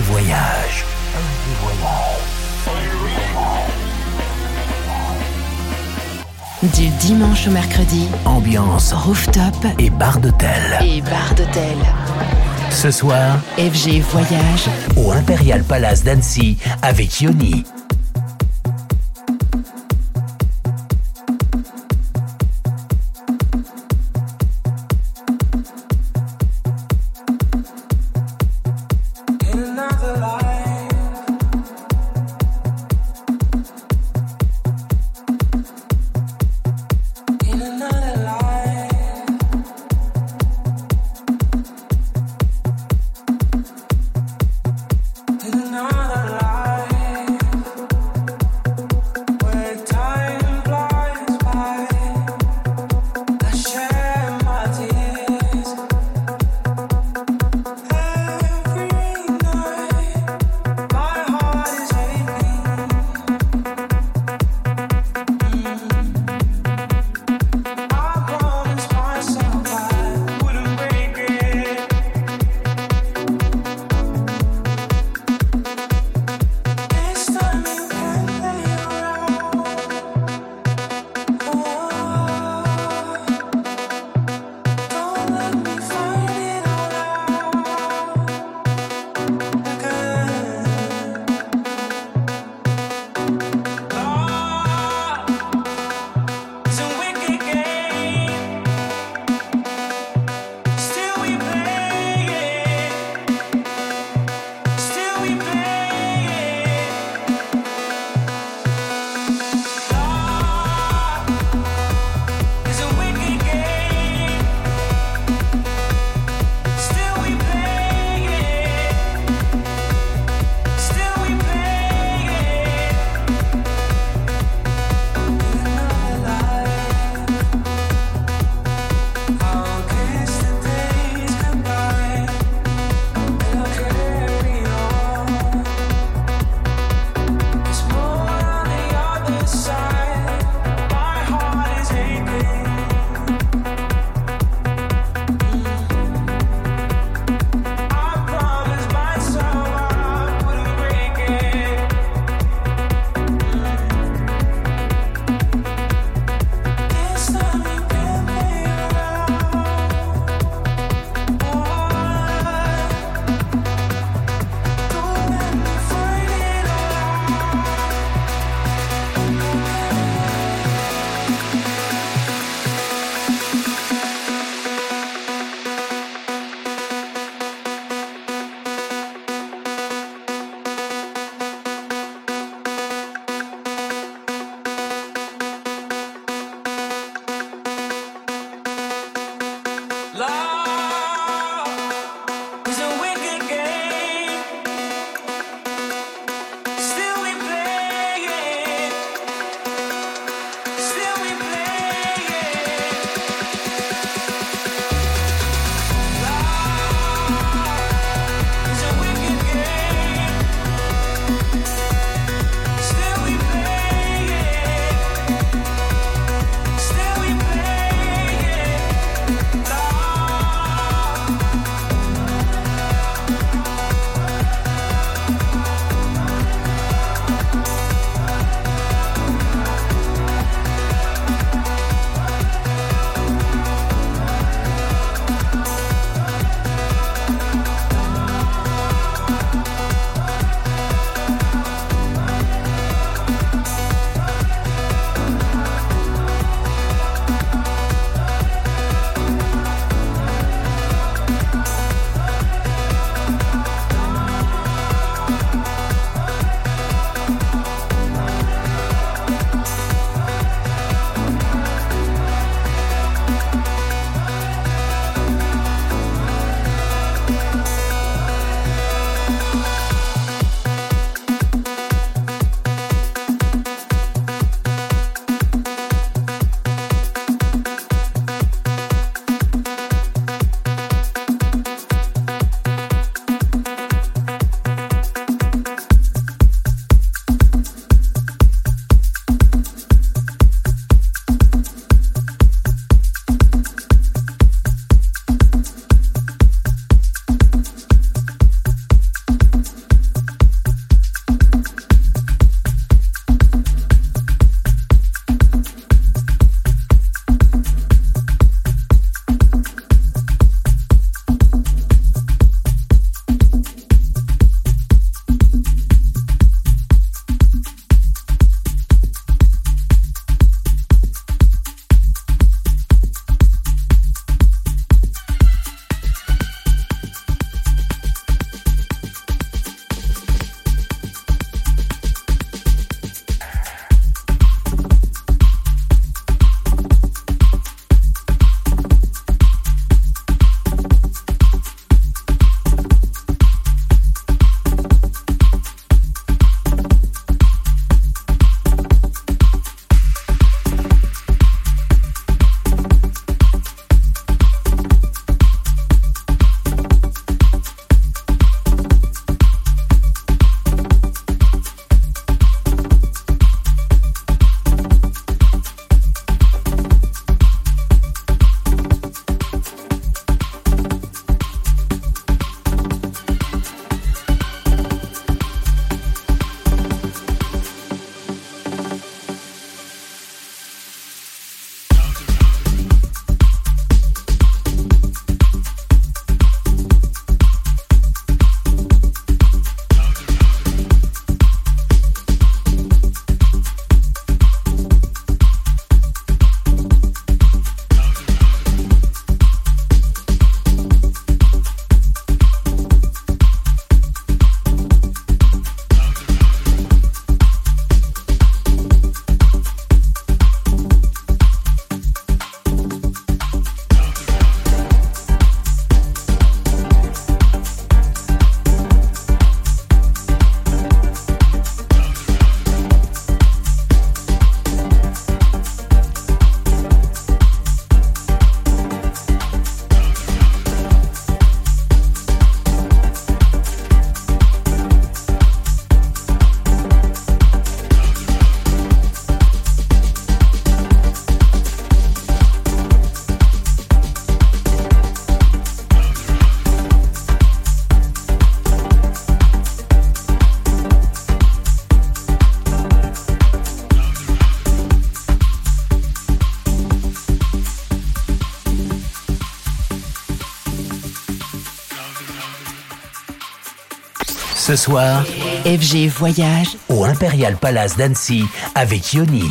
Voyage. Du dimanche au mercredi, Ambiance rooftop et bar d'hôtel. et bar d'hôtel. Ce soir, FG Voyage, au Imperial Palace d'Annecy avec Yoni. Ce soir, FG Voyage au Imperial Palace d'Annecy avec Yoni.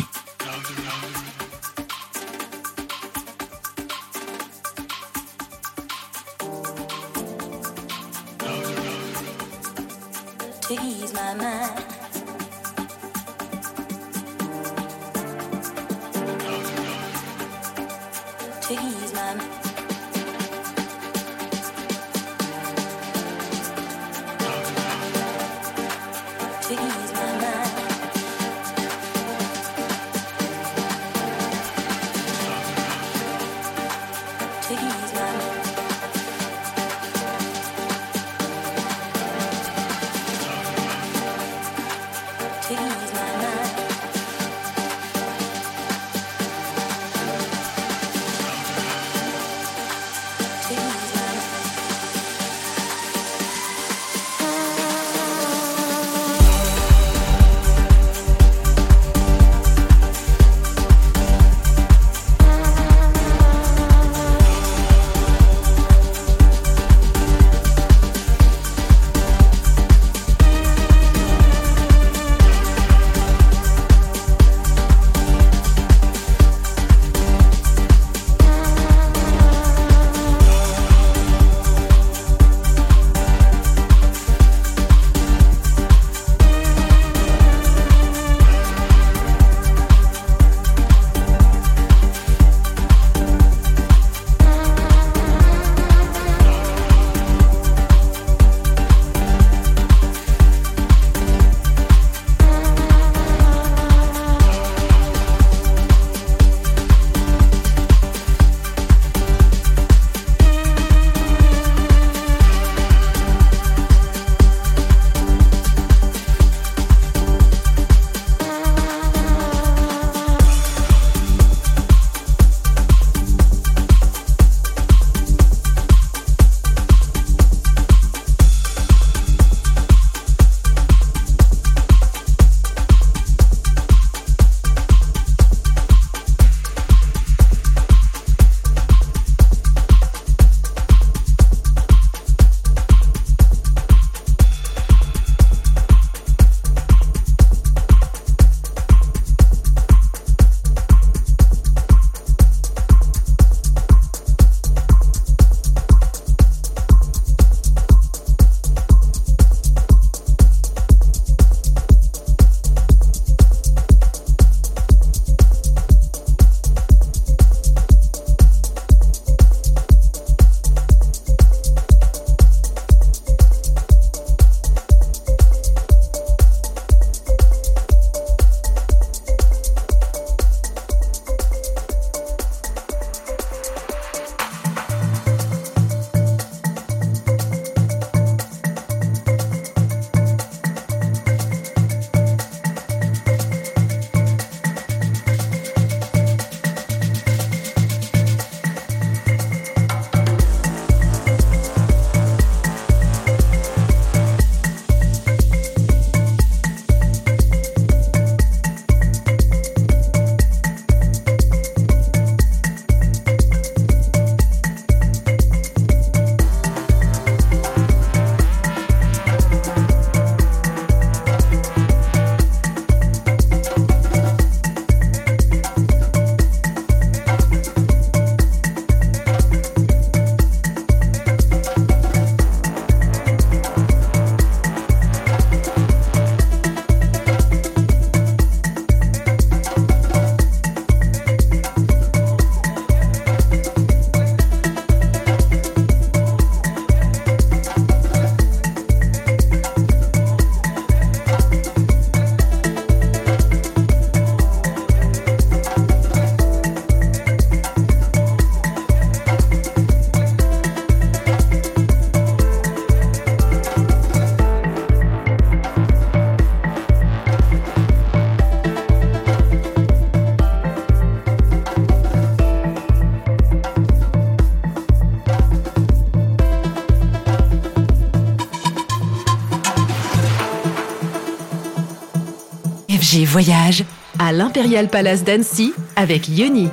FG Voyage à l'Imperial Palace d'Annecy avec Yoni.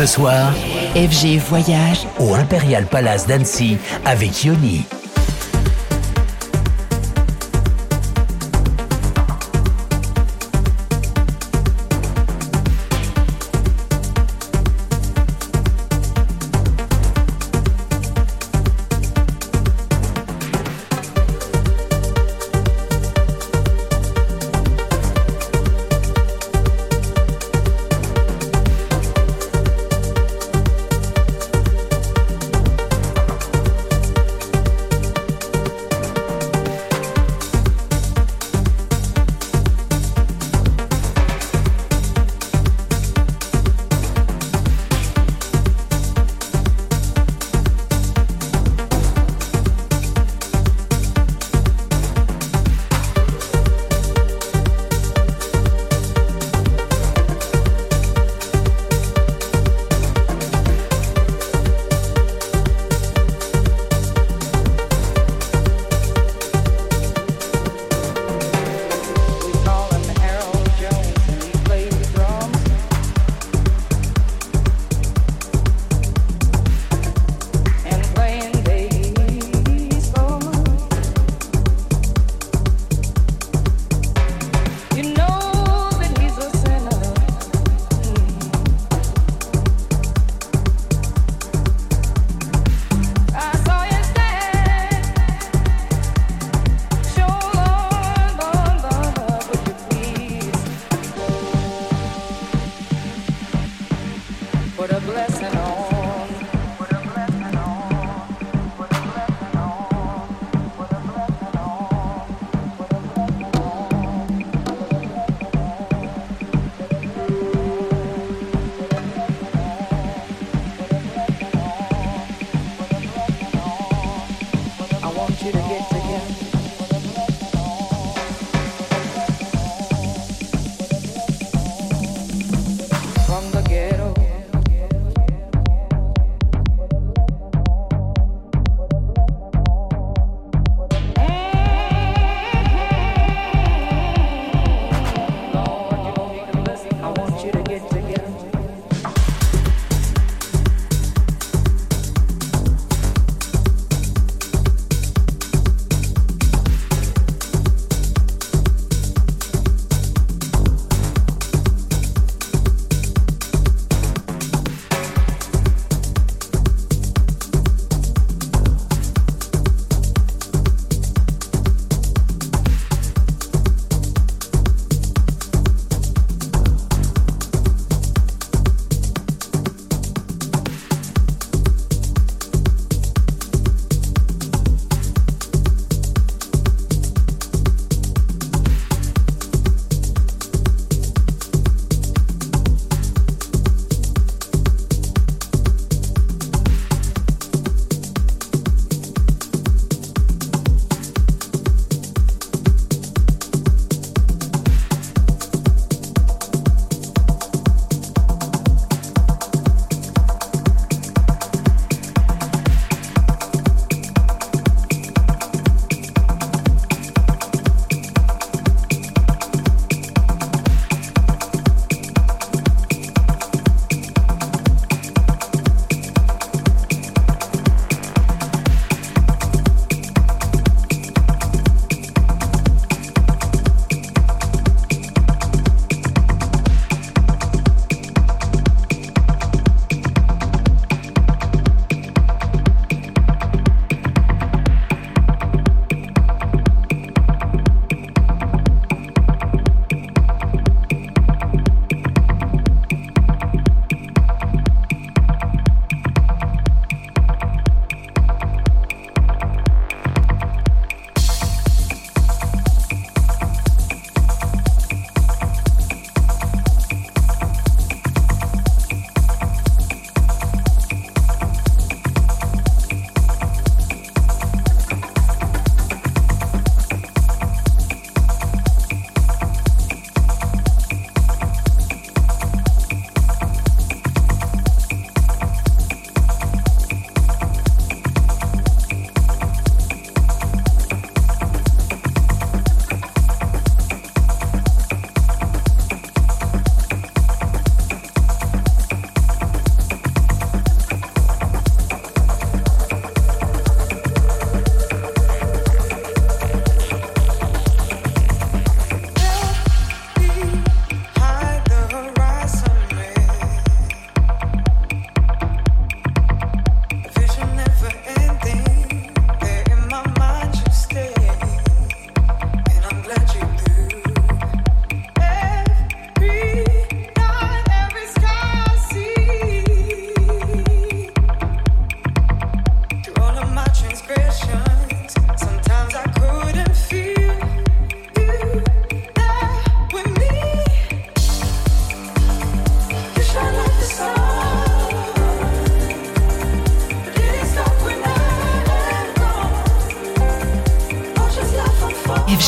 Ce soir, FG Voyage au Imperial Palace d'Annecy avec Yoni.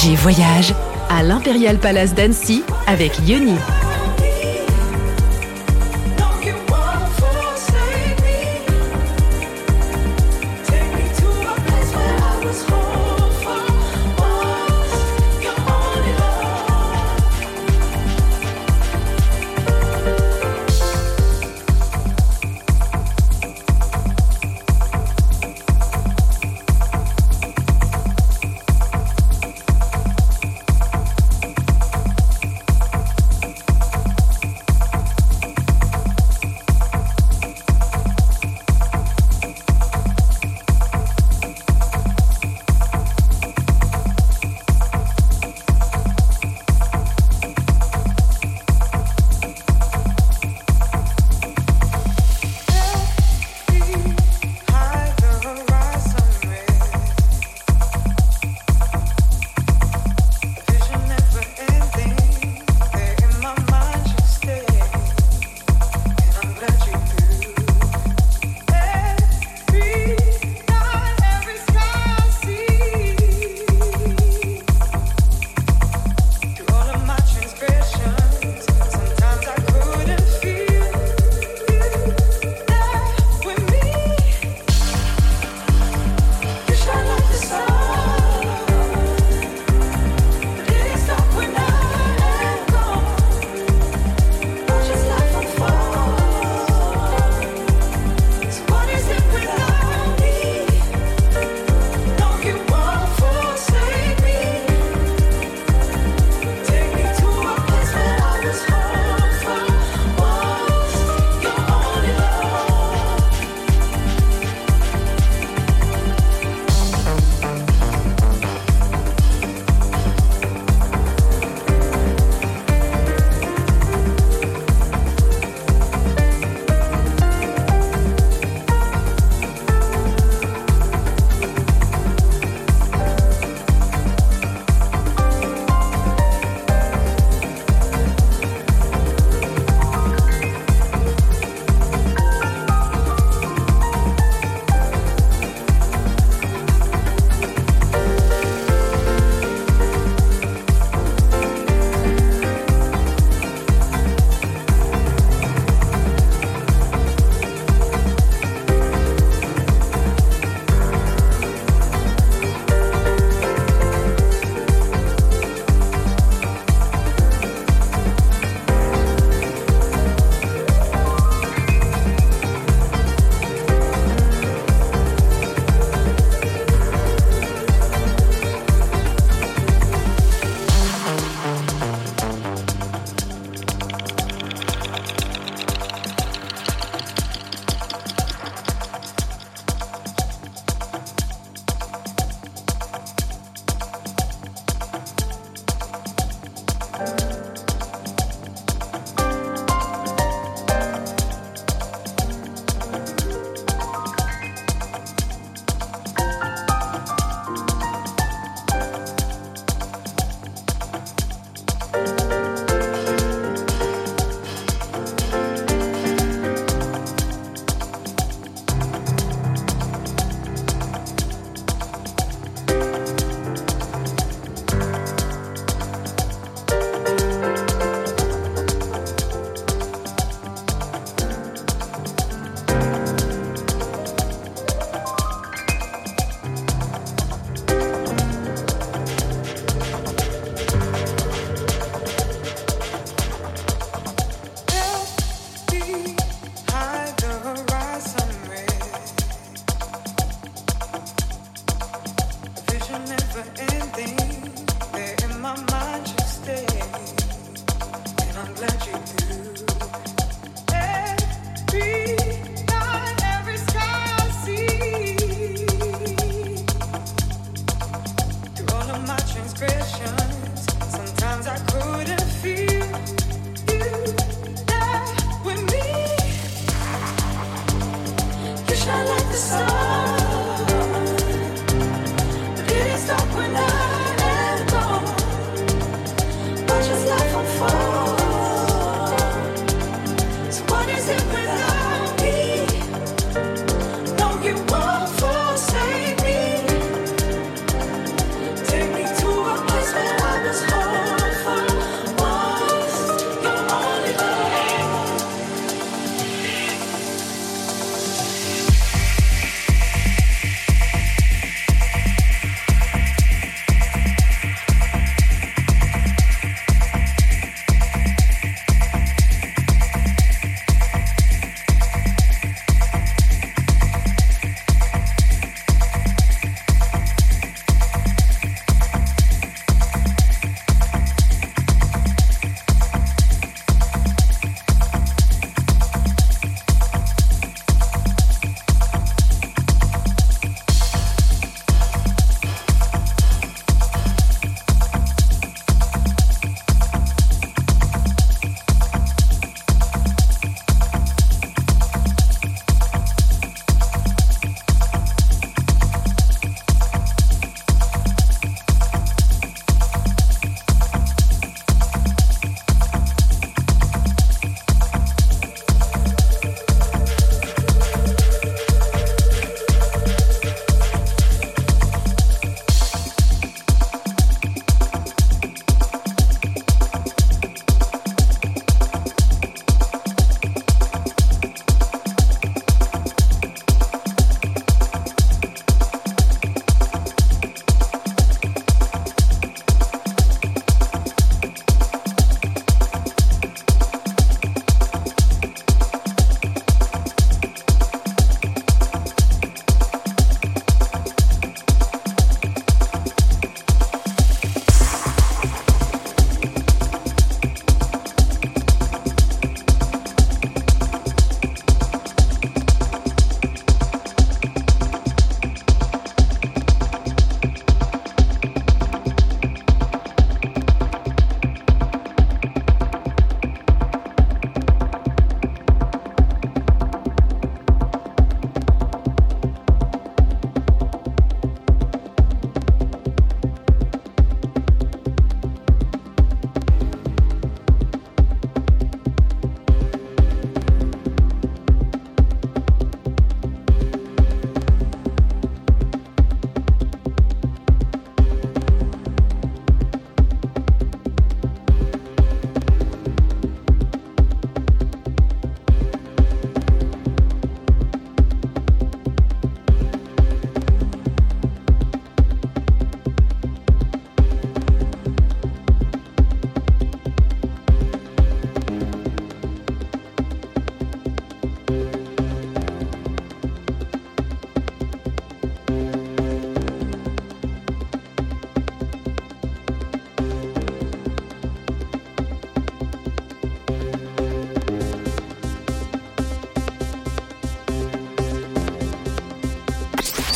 FG Voyage à l'Imperial Palace d'Annecy avec Yoni.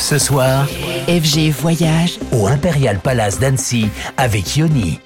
Ce soir, FG Voyage au Imperial Palace d'Annecy avec Yoni.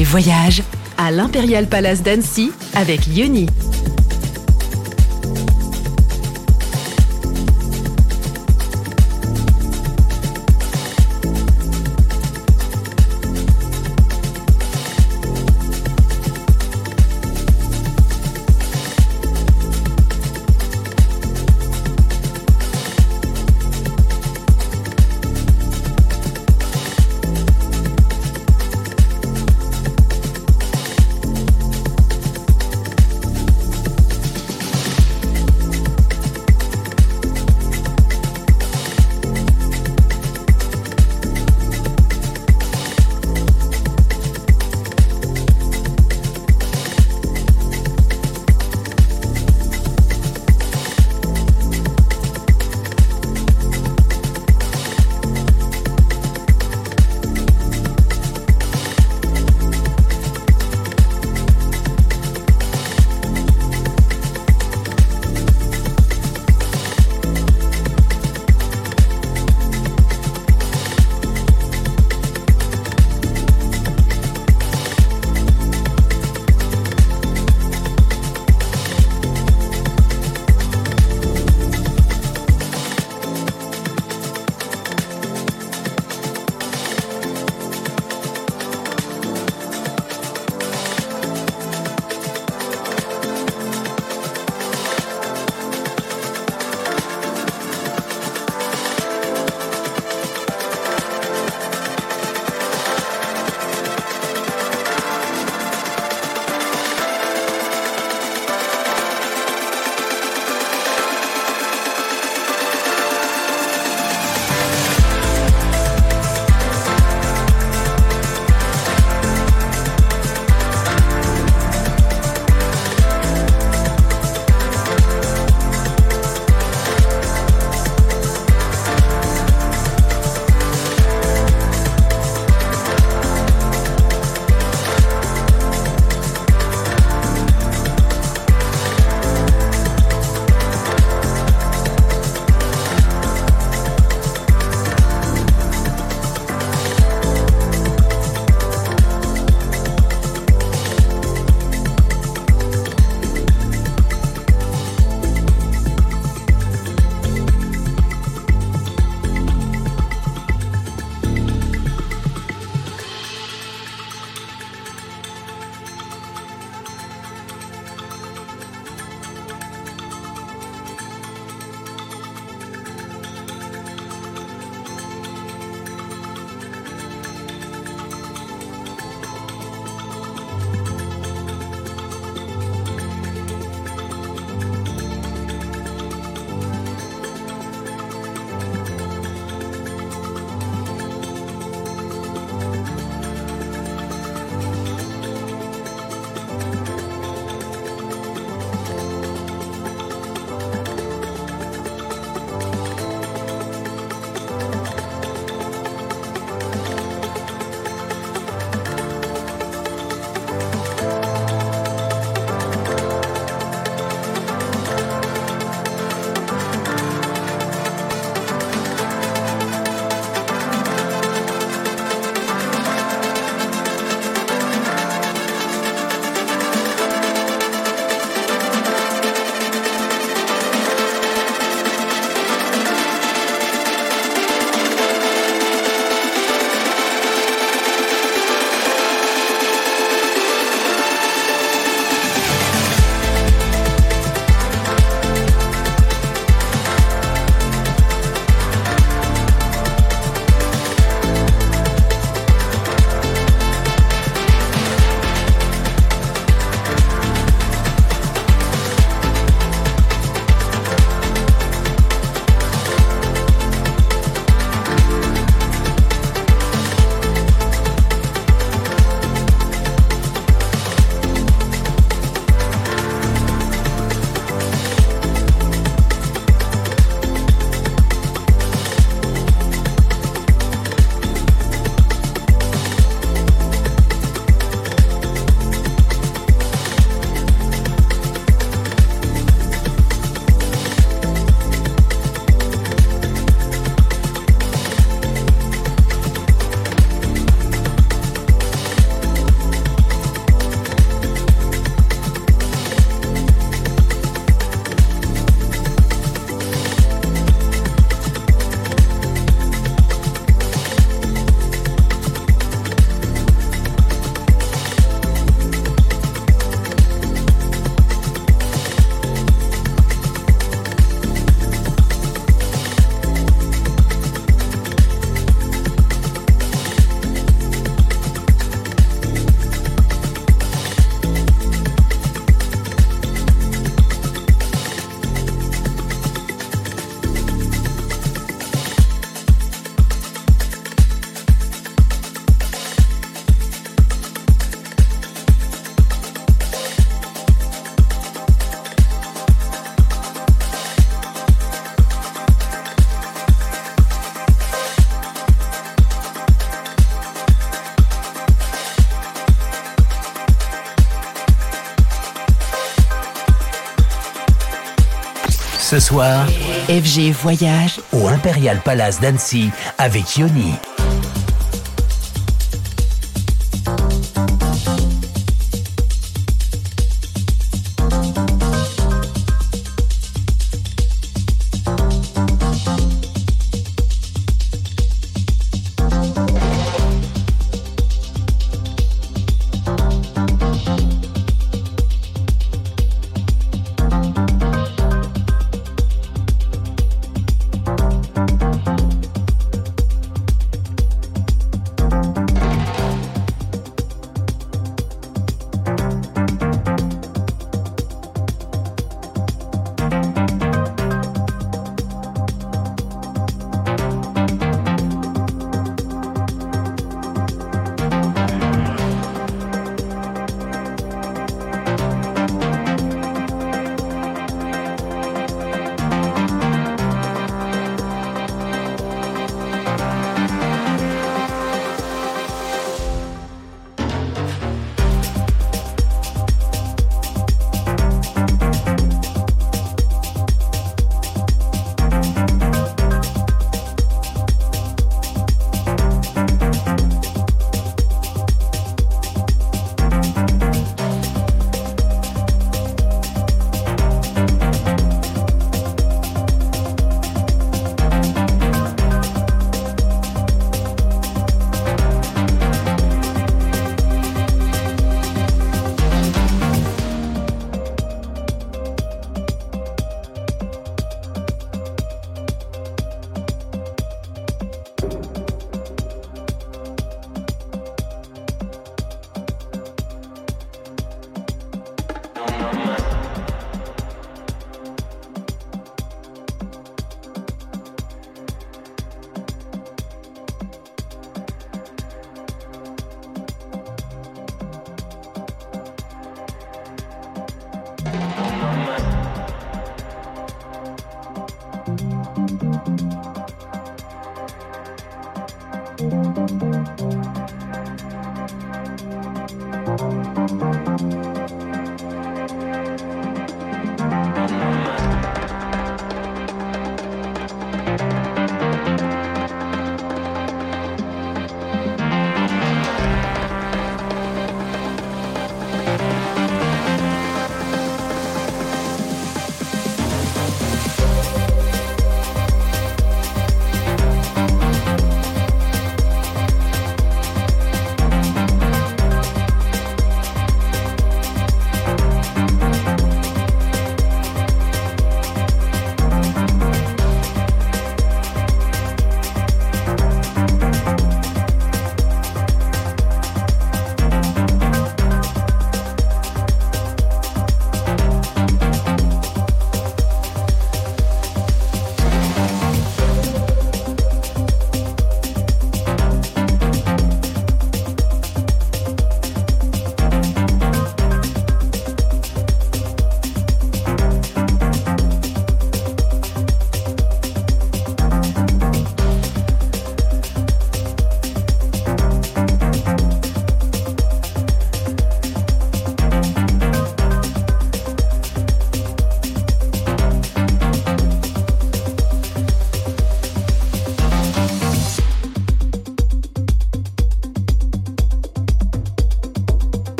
Voyage à l'Imperial Palace d'Annecy avec Yoni. Ce soir, FG Voyage au Imperial Palace d'Annecy avec Yoni.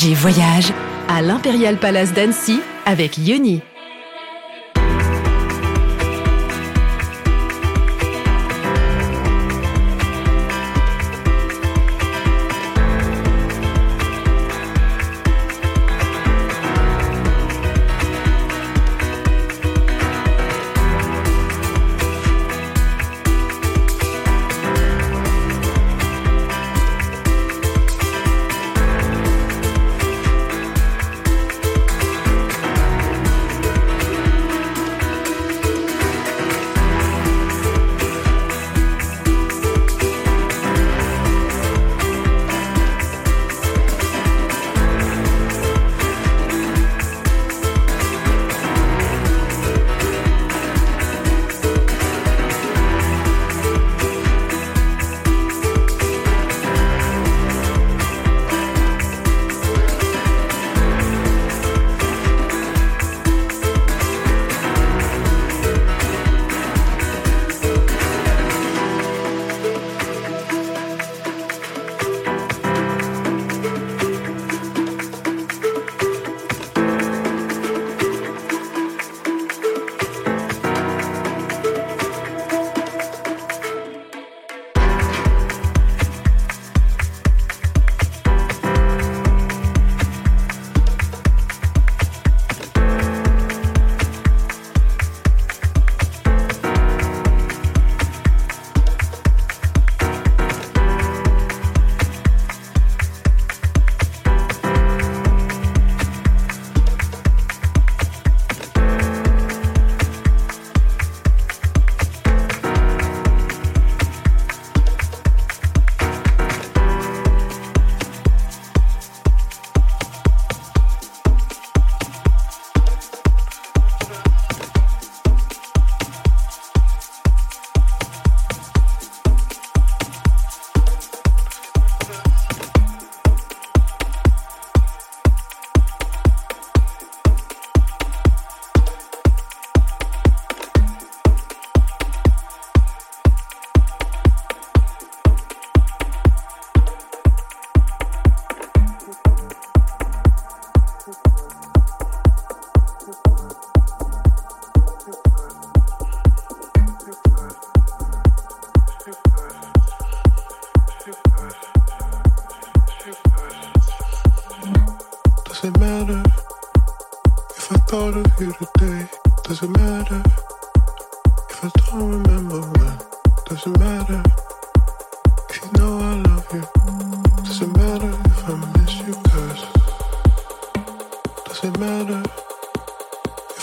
FG Voyage à l'Imperial Palace d'Annecy avec Yoni.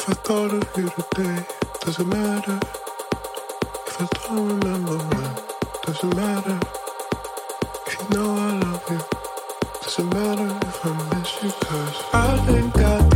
I thought of you today, doesn't matter. If I don't remember when, doesn't matter. If you know I love you, doesn't matter if I miss you, cause I think I.